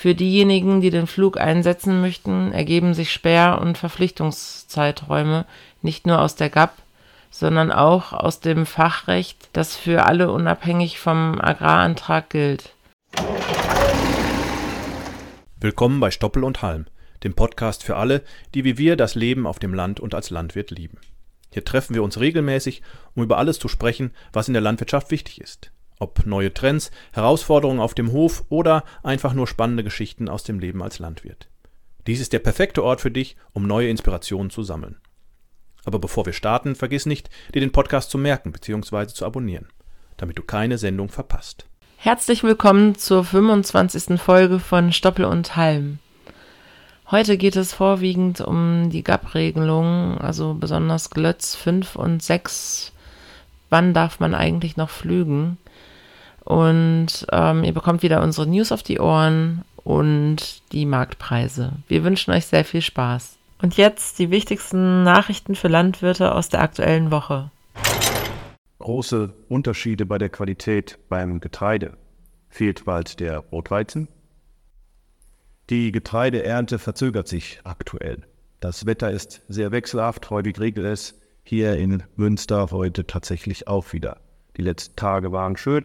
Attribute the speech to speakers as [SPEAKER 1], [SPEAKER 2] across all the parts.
[SPEAKER 1] Für diejenigen, die den Flug einsetzen möchten, ergeben sich Sperr- und Verpflichtungszeiträume nicht nur aus der GAP, sondern auch aus dem Fachrecht, das für alle unabhängig vom Agrarantrag gilt.
[SPEAKER 2] Willkommen bei Stoppel und Halm, dem Podcast für alle, die wie wir das Leben auf dem Land und als Landwirt lieben. Hier treffen wir uns regelmäßig, um über alles zu sprechen, was in der Landwirtschaft wichtig ist. Ob neue Trends, Herausforderungen auf dem Hof oder einfach nur spannende Geschichten aus dem Leben als Landwirt. Dies ist der perfekte Ort für dich, um neue Inspirationen zu sammeln. Aber bevor wir starten, vergiss nicht, dir den Podcast zu merken bzw. zu abonnieren, damit du keine Sendung verpasst.
[SPEAKER 1] Herzlich willkommen zur 25. Folge von Stoppel und Halm. Heute geht es vorwiegend um die GAP-Regelung, also besonders Glötz 5 und 6. Wann darf man eigentlich noch flügen? Und ähm, ihr bekommt wieder unsere News auf die Ohren und die Marktpreise. Wir wünschen euch sehr viel Spaß. Und jetzt die wichtigsten Nachrichten für Landwirte aus der aktuellen Woche.
[SPEAKER 3] Große Unterschiede bei der Qualität beim Getreide. Fehlt bald der Rotweizen? Die Getreideernte verzögert sich aktuell. Das Wetter ist sehr wechselhaft, häufig regelt es hier in Münster heute tatsächlich auch wieder. Die letzten Tage waren schön,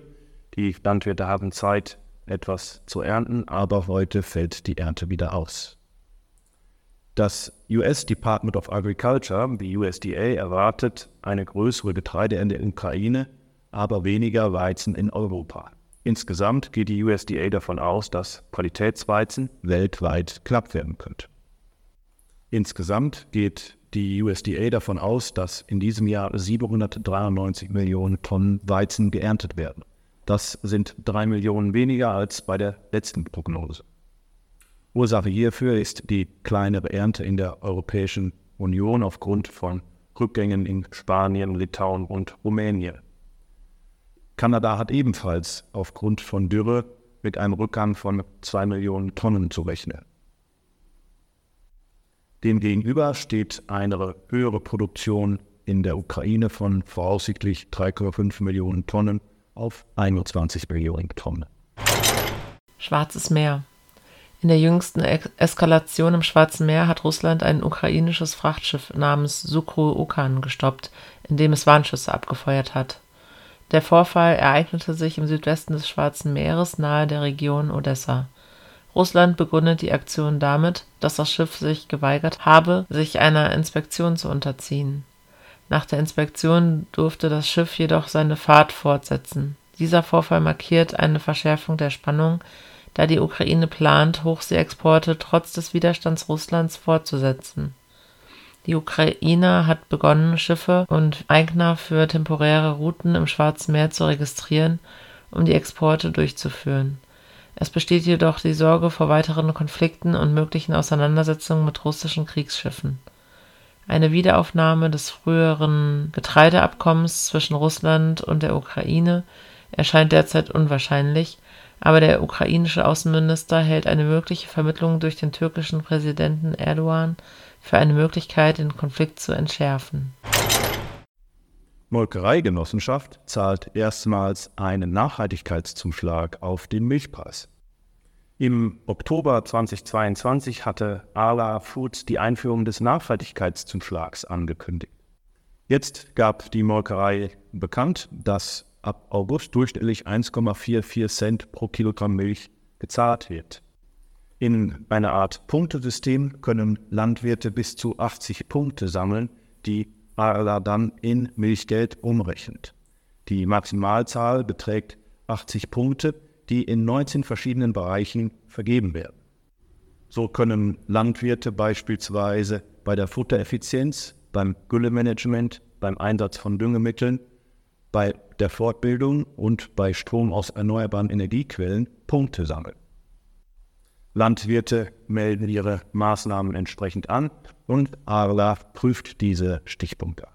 [SPEAKER 3] die Landwirte haben Zeit, etwas zu ernten, aber heute fällt die Ernte wieder aus. Das US Department of Agriculture, die USDA, erwartet eine größere Getreideernte in der Ukraine, aber weniger Weizen in Europa. Insgesamt geht die USDA davon aus, dass Qualitätsweizen weltweit knapp werden könnte. Insgesamt geht die USDA davon aus, dass in diesem Jahr 793 Millionen Tonnen Weizen geerntet werden. Das sind drei Millionen weniger als bei der letzten Prognose. Ursache hierfür ist die kleinere Ernte in der Europäischen Union aufgrund von Rückgängen in Spanien, Litauen und Rumänien. Kanada hat ebenfalls aufgrund von Dürre mit einem Rückgang von zwei Millionen Tonnen zu rechnen. Demgegenüber steht eine höhere Produktion in der Ukraine von voraussichtlich 3,5 Millionen Tonnen auf 21 Millionen Tonnen.
[SPEAKER 1] Schwarzes Meer. In der jüngsten Eskalation im Schwarzen Meer hat Russland ein ukrainisches Frachtschiff namens Sukro Ukan gestoppt, in dem es Warnschüsse abgefeuert hat. Der Vorfall ereignete sich im Südwesten des Schwarzen Meeres nahe der Region Odessa. Russland begründet die Aktion damit, dass das Schiff sich geweigert habe, sich einer Inspektion zu unterziehen. Nach der Inspektion durfte das Schiff jedoch seine Fahrt fortsetzen. Dieser Vorfall markiert eine Verschärfung der Spannung da die Ukraine plant, Hochseeexporte trotz des Widerstands Russlands fortzusetzen. Die Ukraine hat begonnen, Schiffe und Eigner für temporäre Routen im Schwarzen Meer zu registrieren, um die Exporte durchzuführen. Es besteht jedoch die Sorge vor weiteren Konflikten und möglichen Auseinandersetzungen mit russischen Kriegsschiffen. Eine Wiederaufnahme des früheren Getreideabkommens zwischen Russland und der Ukraine erscheint derzeit unwahrscheinlich, aber der ukrainische Außenminister hält eine mögliche Vermittlung durch den türkischen Präsidenten Erdogan für eine Möglichkeit, den Konflikt zu entschärfen.
[SPEAKER 3] Molkereigenossenschaft zahlt erstmals einen Nachhaltigkeitszuschlag auf den Milchpreis. Im Oktober 2022 hatte Arla Foods die Einführung des Nachhaltigkeitszuschlags angekündigt. Jetzt gab die Molkerei bekannt, dass ab August durchschnittlich 1,44 Cent pro Kilogramm Milch gezahlt wird. In einer Art Punktesystem können Landwirte bis zu 80 Punkte sammeln, die ARLA dann in Milchgeld umrechnet. Die Maximalzahl beträgt 80 Punkte, die in 19 verschiedenen Bereichen vergeben werden. So können Landwirte beispielsweise bei der Futtereffizienz, beim Güllemanagement, beim Einsatz von Düngemitteln bei der Fortbildung und bei Strom aus erneuerbaren Energiequellen Punkte sammeln. Landwirte melden ihre Maßnahmen entsprechend an und ARLA prüft diese Stichpunkte.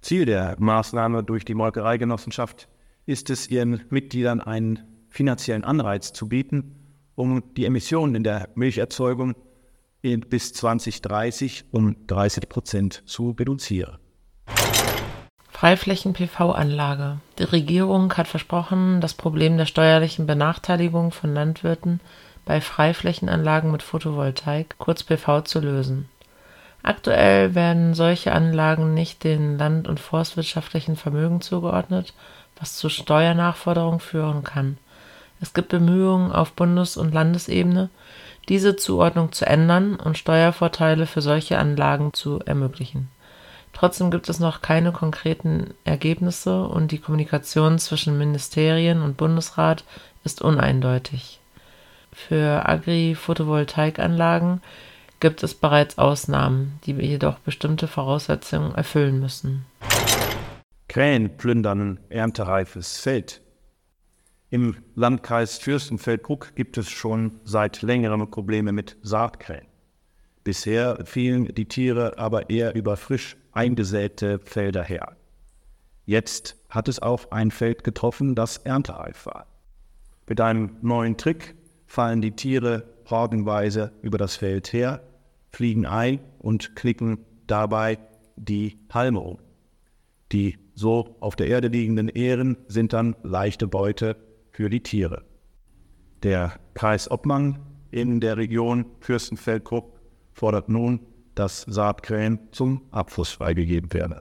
[SPEAKER 3] Ziel der Maßnahme durch die Molkereigenossenschaft ist es, ihren Mitgliedern einen finanziellen Anreiz zu bieten, um die Emissionen in der Milcherzeugung bis 2030 um 30 Prozent zu reduzieren.
[SPEAKER 1] Freiflächen-PV-Anlage. Die Regierung hat versprochen, das Problem der steuerlichen Benachteiligung von Landwirten bei Freiflächenanlagen mit Photovoltaik, kurz PV, zu lösen. Aktuell werden solche Anlagen nicht den land- und forstwirtschaftlichen Vermögen zugeordnet, was zu Steuernachforderungen führen kann. Es gibt Bemühungen auf Bundes- und Landesebene, diese Zuordnung zu ändern und Steuervorteile für solche Anlagen zu ermöglichen Trotzdem gibt es noch keine konkreten Ergebnisse und die Kommunikation zwischen Ministerien und Bundesrat ist uneindeutig. Für Agri-Photovoltaikanlagen gibt es bereits Ausnahmen, die jedoch bestimmte Voraussetzungen erfüllen müssen.
[SPEAKER 3] Krähen plündern erntereifes Feld. Im Landkreis Fürstenfeldbruck gibt es schon seit längerem Probleme mit Saatkrähen. Bisher fielen die Tiere aber eher über frisch eingesäte Felder her. Jetzt hat es auf ein Feld getroffen, das erntereif war. Mit einem neuen Trick fallen die Tiere hordenweise über das Feld her, fliegen ein und knicken dabei die Halme um. Die so auf der Erde liegenden Ähren sind dann leichte Beute für die Tiere. Der Kreis Obmann in der Region Fürstenfeldkrupp fordert nun dass Saatkrähen zum Abfluss freigegeben werden.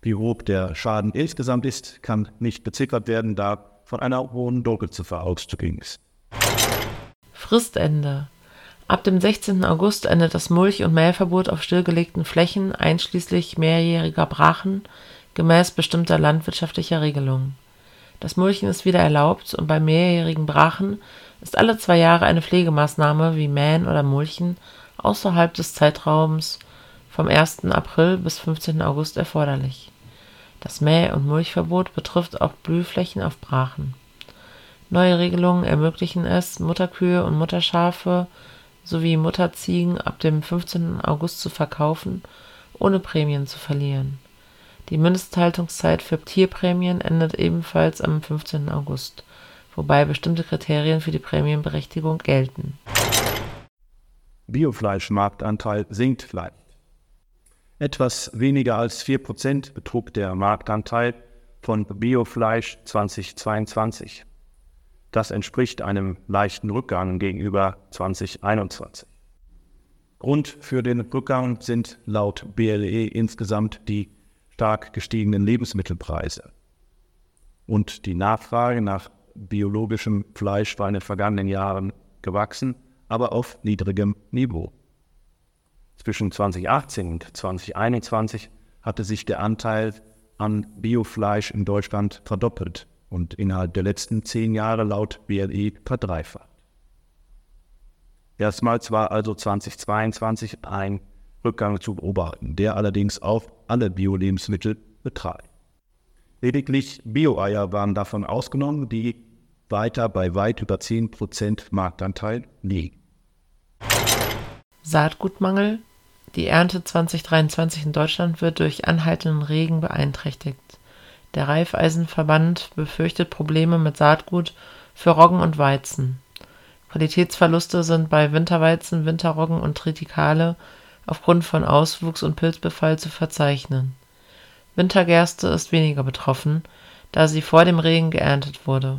[SPEAKER 3] Wie hoch der Schaden insgesamt ist, kann nicht beziffert werden, da von einer hohen Dunkelziffer auszugehen ist.
[SPEAKER 1] Fristende. Ab dem 16. August endet das Mulch- und Mähverbot auf stillgelegten Flächen einschließlich mehrjähriger Brachen gemäß bestimmter landwirtschaftlicher Regelungen. Das Mulchen ist wieder erlaubt und bei mehrjährigen Brachen ist alle zwei Jahre eine Pflegemaßnahme wie Mähen oder Mulchen außerhalb des Zeitraums vom 1. April bis 15. August erforderlich. Das Mäh- und Mulchverbot betrifft auch Blühflächen auf Brachen. Neue Regelungen ermöglichen es, Mutterkühe und Mutterschafe sowie Mutterziegen ab dem 15. August zu verkaufen, ohne Prämien zu verlieren. Die Mindesthaltungszeit für Tierprämien endet ebenfalls am 15. August, wobei bestimmte Kriterien für die Prämienberechtigung gelten
[SPEAKER 3] Biofleischmarktanteil sinkt leicht. Etwas weniger als 4% betrug der Marktanteil von Biofleisch 2022. Das entspricht einem leichten Rückgang gegenüber 2021. Grund für den Rückgang sind laut BLE insgesamt die stark gestiegenen Lebensmittelpreise. Und die Nachfrage nach biologischem Fleisch war in den vergangenen Jahren gewachsen aber auf niedrigem Niveau. Zwischen 2018 und 2021 hatte sich der Anteil an Biofleisch in Deutschland verdoppelt und innerhalb der letzten zehn Jahre laut BLE verdreifacht. Erstmals war also 2022 ein Rückgang zu beobachten, der allerdings auf alle Bio-Lebensmittel betraf. Lediglich Bio-Eier waren davon ausgenommen, die weiter bei weit über 10% Marktanteil liegen.
[SPEAKER 1] Saatgutmangel. Die Ernte 2023 in Deutschland wird durch anhaltenden Regen beeinträchtigt. Der Raiffeisenverband befürchtet Probleme mit Saatgut für Roggen und Weizen. Qualitätsverluste sind bei Winterweizen, Winterroggen und Tritikale aufgrund von Auswuchs und Pilzbefall zu verzeichnen. Wintergerste ist weniger betroffen, da sie vor dem Regen geerntet wurde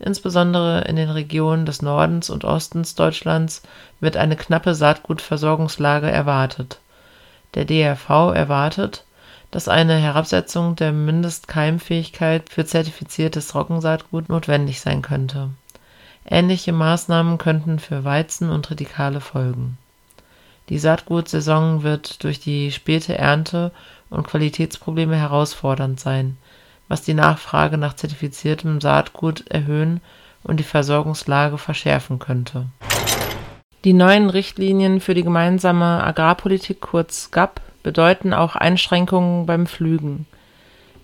[SPEAKER 1] Insbesondere in den Regionen des Nordens und Ostens Deutschlands wird eine knappe Saatgutversorgungslage erwartet. Der DRV erwartet, dass eine Herabsetzung der Mindestkeimpfähigkeit für zertifiziertes Trockensaatgut notwendig sein könnte. Ähnliche Maßnahmen könnten für Weizen und Tritikale folgen. Die Saatgutsaison wird durch die späte Ernte und Qualitätsprobleme herausfordernd sein was die Nachfrage nach zertifiziertem Saatgut erhöhen und die Versorgungslage verschärfen könnte. Die neuen Richtlinien für die gemeinsame Agrarpolitik kurz GAP bedeuten auch Einschränkungen beim Pflügen.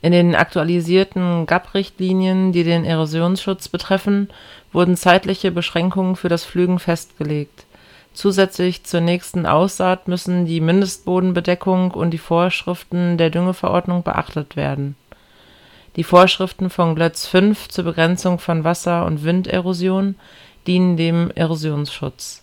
[SPEAKER 1] In den aktualisierten GAP-Richtlinien, die den Erosionsschutz betreffen, wurden zeitliche Beschränkungen für das Pflügen festgelegt. Zusätzlich zur nächsten Aussaat müssen die Mindestbodenbedeckung und die Vorschriften der Düngeverordnung beachtet werden die Vorschriften von Glötz 5 zur Begrenzung von Wasser und Winderosion dienen dem Erosionsschutz.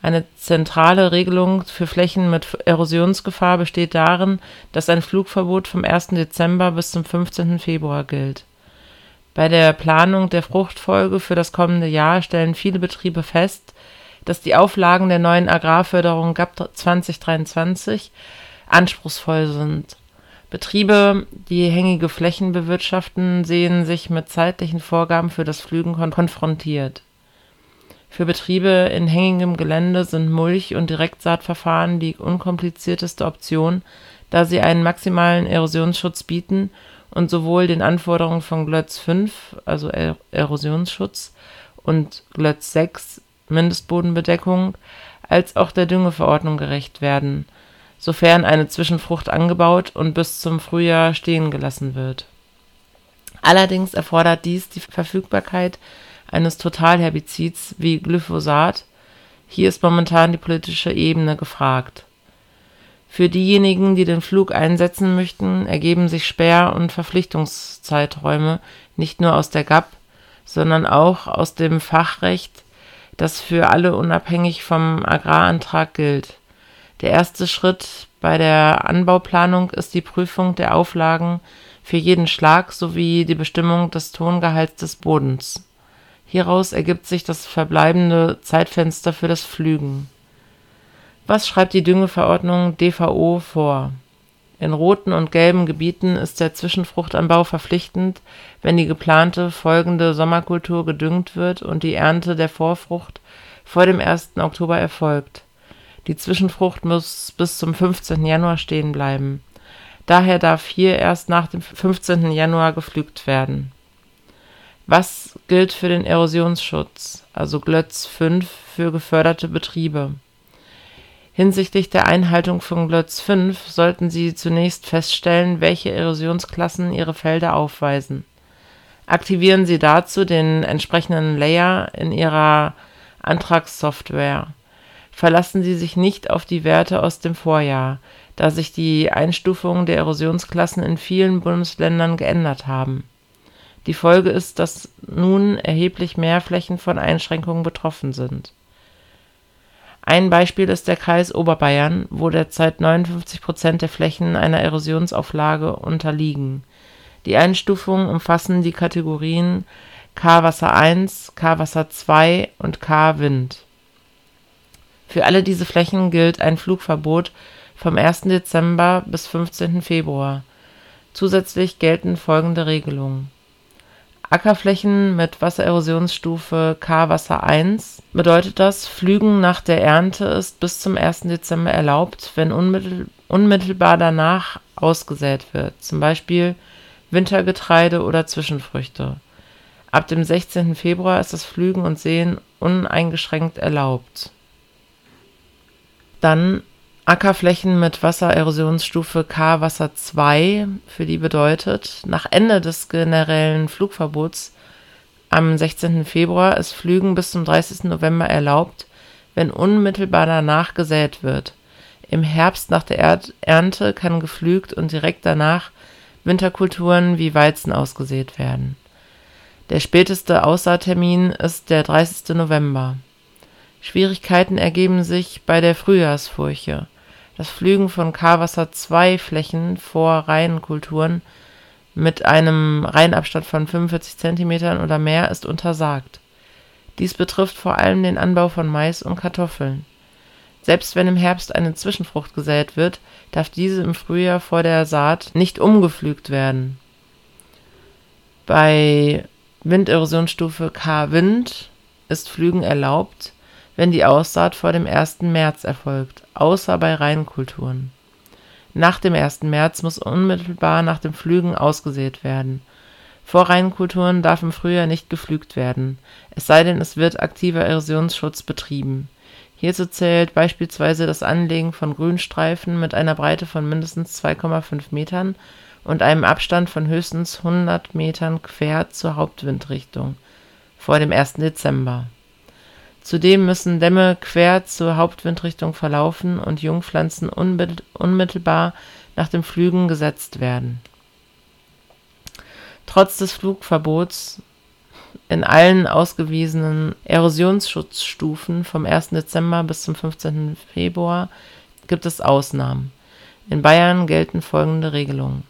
[SPEAKER 1] Eine zentrale Regelung für Flächen mit Erosionsgefahr besteht darin, dass ein Flugverbot vom 1. Dezember bis zum 15. Februar gilt. Bei der Planung der Fruchtfolge für das kommende Jahr stellen viele Betriebe fest, dass die Auflagen der neuen Agrarförderung GAP 2023 anspruchsvoll sind. Betriebe, die hängige Flächen bewirtschaften, sehen sich mit zeitlichen Vorgaben für das Pflügen konfrontiert für Betriebe in hängigem Gelände sind Mulch und Direktsaatverfahren die unkomplizierteste Option, da sie einen maximalen Erosionsschutz bieten und sowohl den Anforderungen von GLÖTZ 5 also (Erosionsschutz) und GLÖTZ 6 (Mindestbodenbedeckung) als auch der Düngeverordnung gerecht werden, sofern eine Zwischenfrucht angebaut und bis zum Frühjahr stehen gelassen wird. Allerdings erfordert dies die Verfügbarkeit eines Totalherbizids wie Glyphosat, hier ist momentan die politische Ebene gefragt. Für diejenigen, die den Flug einsetzen möchten, ergeben sich Sperr und Verpflichtungszeiträume nicht nur aus der GAP, sondern auch aus dem Fachrecht, das für alle unabhängig vom Agrarantrag gilt. Der erste Schritt bei der Anbauplanung ist die Prüfung der Auflagen für jeden Schlag sowie die Bestimmung des Tongehalts des Bodens Hieraus ergibt sich das verbleibende Zeitfenster für das Pflügen. Was schreibt die Düngeverordnung DVO vor? In roten und gelben Gebieten ist der Zwischenfruchtanbau verpflichtend, wenn die geplante folgende Sommerkultur gedüngt wird und die Ernte der Vorfrucht vor dem 1. Oktober erfolgt. Die Zwischenfrucht muss bis zum 15. Januar stehen bleiben. Daher darf hier erst nach dem 15. Januar gepflügt werden was gilt für den Erosionsschutz, also GLÖTZ 5 für geförderte Betriebe? Hinsichtlich der Einhaltung von GLÖTZ 5 sollten Sie zunächst feststellen, welche Erosionsklassen Ihre Felder aufweisen. Aktivieren Sie dazu den entsprechenden Layer in Ihrer Antragssoftware. Verlassen Sie sich nicht auf die Werte aus dem Vorjahr, da sich die Einstufungen der Erosionsklassen in vielen Bundesländern geändert haben die Folge ist, dass nun erheblich mehr Flächen von Einschränkungen betroffen sind. Ein Beispiel ist der Kreis Oberbayern, wo derzeit 59 Prozent der Flächen einer Erosionsauflage unterliegen. Die Einstufungen umfassen die Kategorien K-Wasser 1, K-Wasser 2 und K-Wind. Für alle diese Flächen gilt ein Flugverbot vom 1. Dezember bis 15. Februar. Zusätzlich gelten folgende Regelungen Ackerflächen mit Wassererosionsstufe K-Wasser 1 bedeutet das, Pflügen nach der Ernte ist bis zum 1. Dezember erlaubt, wenn unmittelbar danach ausgesät wird, zum Beispiel Wintergetreide oder Zwischenfrüchte. Ab dem 16. Februar ist das Pflügen und Säen uneingeschränkt erlaubt. Dann Ackerflächen mit Wassererosionsstufe K Wasser 2, für die bedeutet, nach Ende des generellen Flugverbots am 16. Februar ist Flügen bis zum 30. November erlaubt, wenn unmittelbar danach gesät wird. Im Herbst nach der Ernte kann gepflügt und direkt danach Winterkulturen wie Weizen ausgesät werden. Der späteste Aussaattermin ist der 30. November. Schwierigkeiten ergeben sich bei der Frühjahrsfurche das Pflügen von K-Wasser-2-Flächen vor Reihenkulturen mit einem Reihenabstand von 45 cm oder mehr ist untersagt. Dies betrifft vor allem den Anbau von Mais und Kartoffeln. Selbst wenn im Herbst eine Zwischenfrucht gesät wird, darf diese im Frühjahr vor der Saat nicht umgepflügt werden. Bei Winderosionsstufe K-Wind ist Pflügen erlaubt wenn die Aussaat vor dem 1. März erfolgt, außer bei Reinkulturen. Nach dem 1. März muss unmittelbar nach dem Pflügen ausgesät werden. Vor Reinkulturen darf im Frühjahr nicht gepflügt werden, es sei denn es wird aktiver Erosionsschutz betrieben. Hierzu zählt beispielsweise das Anlegen von Grünstreifen mit einer Breite von mindestens 2,5 Metern und einem Abstand von höchstens 100 Metern quer zur Hauptwindrichtung vor dem 1. Dezember Zudem müssen Dämme quer zur Hauptwindrichtung verlaufen und Jungpflanzen unmittelbar nach dem Pflügen gesetzt werden. Trotz des Flugverbots in allen ausgewiesenen Erosionsschutzstufen vom 1. Dezember bis zum 15. Februar gibt es Ausnahmen. In Bayern gelten folgende Regelungen.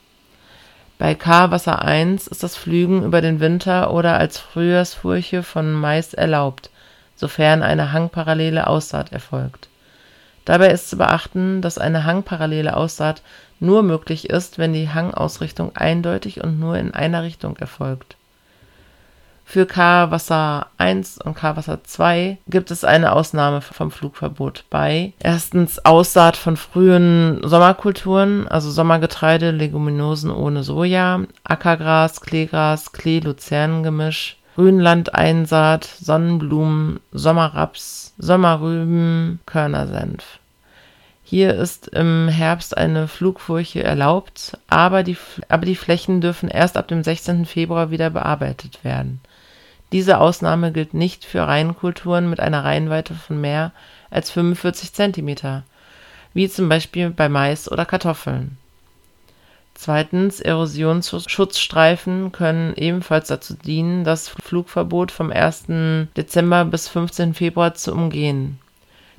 [SPEAKER 1] Bei K-Wasser 1 ist das Pflügen über den Winter oder als Frühjahrsfurche von Mais erlaubt, sofern eine hangparallele Aussaat erfolgt. Dabei ist zu beachten, dass eine hangparallele Aussaat nur möglich ist, wenn die Hangausrichtung eindeutig und nur in einer Richtung erfolgt für K-Wasser 1 und K-Wasser 2 gibt es eine Ausnahme vom Flugverbot bei erstens Aussaat von frühen Sommerkulturen, also Sommergetreide, Leguminosen ohne Soja, Ackergras, Kleegras, Klee-Luzern-Gemisch, Grünlandeinsaat, Sonnenblumen, Sommerraps, Sommerrüben, Körnersenf. Hier ist im Herbst eine Flugfurche erlaubt, aber die, aber die Flächen dürfen erst ab dem 16. Februar wieder bearbeitet werden. Diese Ausnahme gilt nicht für Reihenkulturen mit einer Reihenweite von mehr als 45 cm, wie zum Beispiel bei Mais oder Kartoffeln. Zweitens, Erosionsschutzstreifen können ebenfalls dazu dienen, das Flugverbot vom 1. Dezember bis 15. Februar zu umgehen.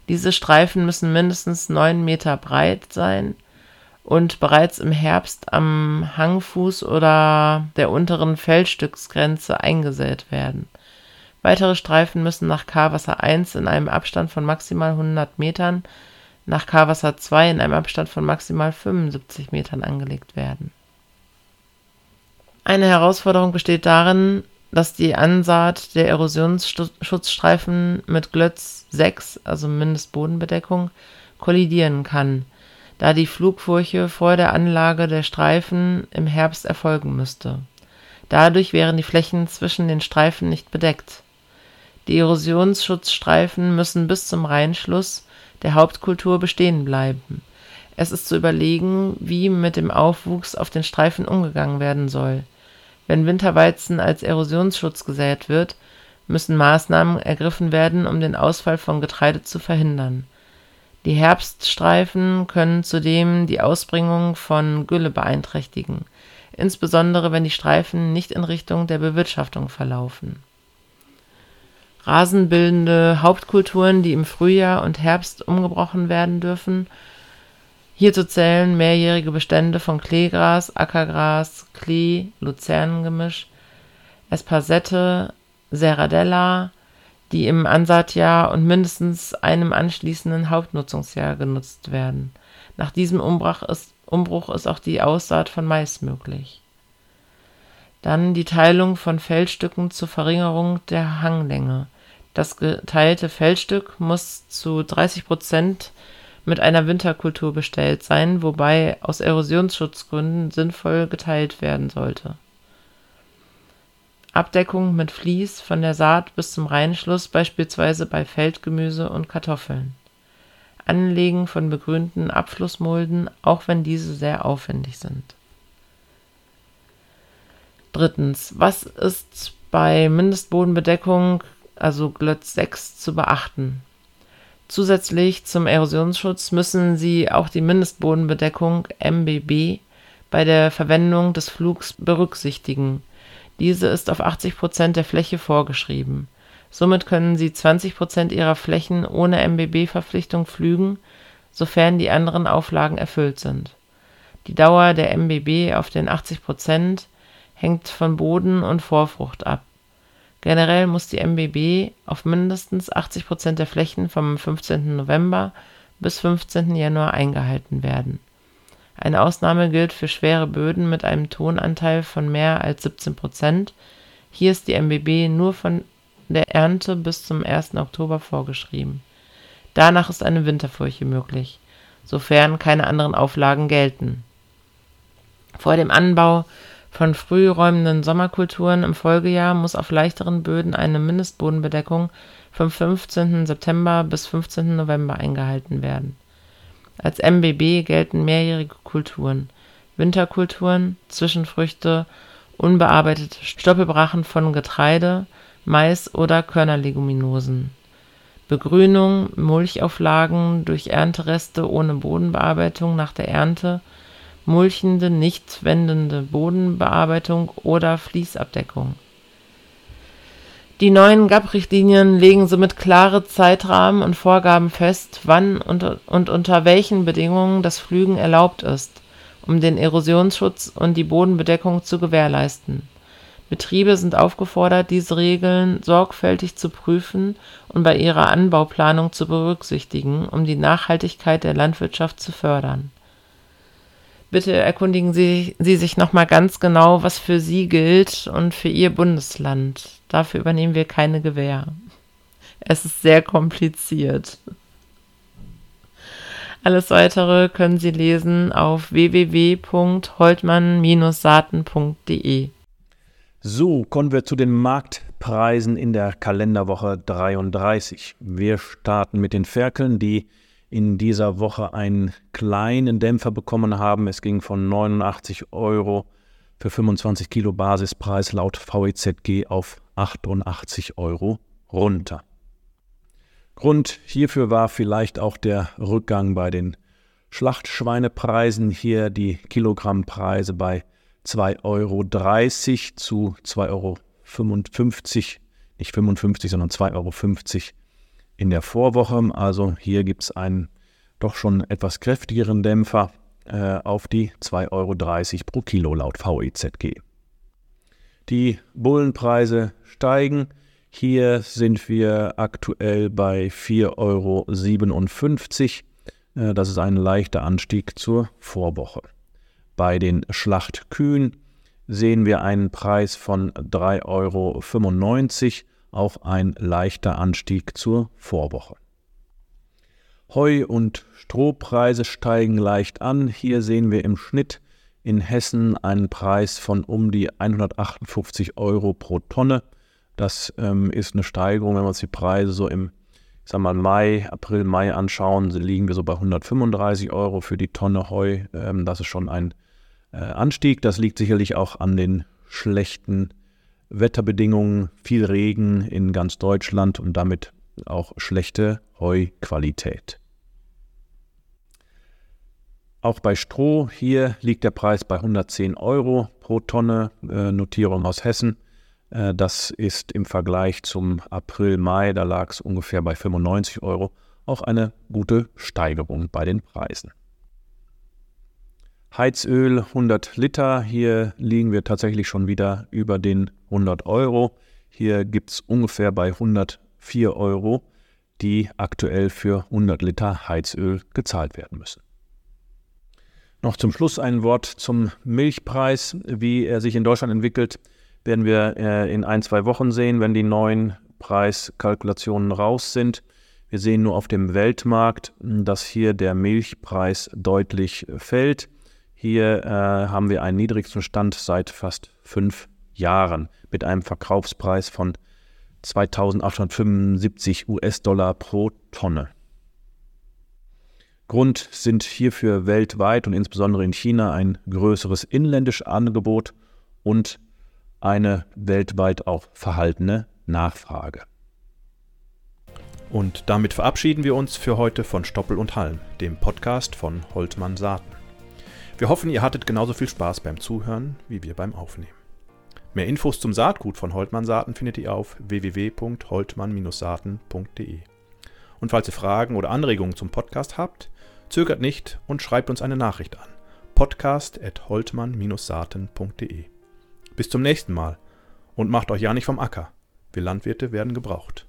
[SPEAKER 1] Diese Streifen müssen mindestens 9 Meter breit sein und bereits im Herbst am Hangfuß oder der unteren Feldstücksgrenze eingesät werden. Weitere Streifen müssen nach K-Wasser 1 in einem Abstand von maximal 100 Metern, nach K-Wasser 2 in einem Abstand von maximal 75 Metern angelegt werden. Eine Herausforderung besteht darin, dass die Ansaat der Erosionsschutzstreifen mit Glötz 6, also Mindestbodenbedeckung, kollidieren kann da die Flugfurche vor der Anlage der Streifen im Herbst erfolgen müsste. Dadurch wären die Flächen zwischen den Streifen nicht bedeckt. Die Erosionsschutzstreifen müssen bis zum Reinschluss der Hauptkultur bestehen bleiben. Es ist zu überlegen, wie mit dem Aufwuchs auf den Streifen umgegangen werden soll. Wenn Winterweizen als Erosionsschutz gesät wird, müssen Maßnahmen ergriffen werden, um den Ausfall von Getreide zu verhindern die Herbststreifen können zudem die Ausbringung von Gülle beeinträchtigen, insbesondere wenn die Streifen nicht in Richtung der Bewirtschaftung verlaufen. Rasenbildende Hauptkulturen, die im Frühjahr und Herbst umgebrochen werden dürfen. Hierzu zählen mehrjährige Bestände von Kleegras, Ackergras, Klee, Luzernengemisch, Espasette, Serradella, die im Ansaatjahr und mindestens einem anschließenden Hauptnutzungsjahr genutzt werden. Nach diesem Umbruch ist, Umbruch ist auch die Aussaat von Mais möglich. Dann die Teilung von Feldstücken zur Verringerung der Hanglänge. Das geteilte Feldstück muss zu 30 Prozent mit einer Winterkultur bestellt sein, wobei aus Erosionsschutzgründen sinnvoll geteilt werden sollte Abdeckung mit Vlies von der Saat bis zum Reinschluss beispielsweise bei Feldgemüse und Kartoffeln. Anlegen von begrünten Abflussmulden, auch wenn diese sehr aufwendig sind. Drittens, was ist bei Mindestbodenbedeckung, also Glötz 6, zu beachten? Zusätzlich zum Erosionsschutz müssen Sie auch die Mindestbodenbedeckung MBB bei der Verwendung des Flugs berücksichtigen diese ist auf 80 Prozent der Fläche vorgeschrieben. Somit können sie 20 Prozent ihrer Flächen ohne MBB-Verpflichtung pflügen, sofern die anderen Auflagen erfüllt sind. Die Dauer der MBB auf den 80 Prozent hängt von Boden und Vorfrucht ab. Generell muss die MBB auf mindestens 80 Prozent der Flächen vom 15. November bis 15. Januar eingehalten werden eine Ausnahme gilt für schwere Böden mit einem Tonanteil von mehr als 17 Prozent. Hier ist die MBB nur von der Ernte bis zum 1. Oktober vorgeschrieben. Danach ist eine Winterfurche möglich, sofern keine anderen Auflagen gelten. Vor dem Anbau von frühräumenden Sommerkulturen im Folgejahr muss auf leichteren Böden eine Mindestbodenbedeckung vom 15. September bis 15. November eingehalten werden als MBB gelten mehrjährige Kulturen, Winterkulturen, Zwischenfrüchte, unbearbeitete Stoppelbrachen von Getreide, Mais oder Körnerleguminosen. Begrünung, Mulchauflagen durch Erntereste ohne Bodenbearbeitung nach der Ernte, mulchende, nicht wendende Bodenbearbeitung oder Fließabdeckung. Die neuen GAP-Richtlinien legen somit klare Zeitrahmen und Vorgaben fest, wann und, und unter welchen Bedingungen das Pflügen erlaubt ist, um den Erosionsschutz und die Bodenbedeckung zu gewährleisten. Betriebe sind aufgefordert, diese Regeln sorgfältig zu prüfen und bei ihrer Anbauplanung zu berücksichtigen, um die Nachhaltigkeit der Landwirtschaft zu fördern. Bitte erkundigen Sie, Sie sich nochmal ganz genau, was für Sie gilt und für Ihr Bundesland. Dafür übernehmen wir keine Gewähr. Es ist sehr kompliziert. Alles weitere können Sie lesen auf www.holtmann-saaten.de.
[SPEAKER 2] So, kommen wir zu den Marktpreisen in der Kalenderwoche 33. Wir starten mit den Ferkeln, die in dieser Woche einen kleinen Dämpfer bekommen haben. Es ging von 89 Euro für 25 Kilo Basispreis laut VEZG auf 88 Euro runter. Grund hierfür war vielleicht auch der Rückgang bei den Schlachtschweinepreisen. Hier die Kilogrammpreise bei 2,30 Euro zu 2,55 Euro, nicht 55, sondern 2,50 Euro in der Vorwoche. Also hier gibt es einen doch schon etwas kräftigeren Dämpfer äh, auf die 2,30 Euro pro Kilo laut VEZG. Die Bullenpreise steigen. Hier sind wir aktuell bei 4,57 Euro. Äh, das ist ein leichter Anstieg zur Vorwoche. Bei den Schlachtkühen sehen wir einen Preis von 3,95 Euro, auch ein leichter Anstieg zur Vorwoche. Heu- und Strohpreise steigen leicht an. Hier sehen wir im Schnitt in Hessen einen Preis von um die 158 Euro pro Tonne. Das ähm, ist eine Steigerung, wenn wir uns die Preise so im ich sag mal, Mai, April, Mai anschauen, liegen wir so bei 135 Euro für die Tonne Heu. Ähm, das ist schon ein äh, Anstieg. Das liegt sicherlich auch an den schlechten Wetterbedingungen, viel Regen in ganz Deutschland und damit auch schlechte Heuqualität. Auch bei Stroh, hier liegt der Preis bei 110 Euro pro Tonne, äh, Notierung aus Hessen. Äh, das ist im Vergleich zum April, Mai, da lag es ungefähr bei 95 Euro, auch eine gute Steigerung bei den Preisen. Heizöl 100 Liter. Hier liegen wir tatsächlich schon wieder über den 100 Euro. Hier gibt es ungefähr bei 104 Euro, die aktuell für 100 Liter Heizöl gezahlt werden müssen. Noch zum Schluss ein Wort zum Milchpreis. Wie er sich in Deutschland entwickelt, werden wir äh, in ein, zwei Wochen sehen, wenn die neuen Preiskalkulationen raus sind. Wir sehen nur auf dem Weltmarkt, dass hier der Milchpreis deutlich fällt. Hier äh, haben wir einen niedrigsten Stand seit fast fünf Jahren mit einem Verkaufspreis von 2875 US-Dollar pro Tonne. Grund sind hierfür weltweit und insbesondere in China ein größeres inländisches Angebot und eine weltweit auch verhaltene Nachfrage. Und damit verabschieden wir uns für heute von Stoppel und Halm, dem Podcast von Holtmann Saaten. Wir hoffen, ihr hattet genauso viel Spaß beim Zuhören wie wir beim Aufnehmen. Mehr Infos zum Saatgut von Holtmann Saaten findet ihr auf www.holtmann-saaten.de. Und falls ihr Fragen oder Anregungen zum Podcast habt, zögert nicht und schreibt uns eine Nachricht an. podcast.holtmann-saaten.de. Bis zum nächsten Mal und macht euch ja nicht vom Acker. Wir Landwirte werden gebraucht.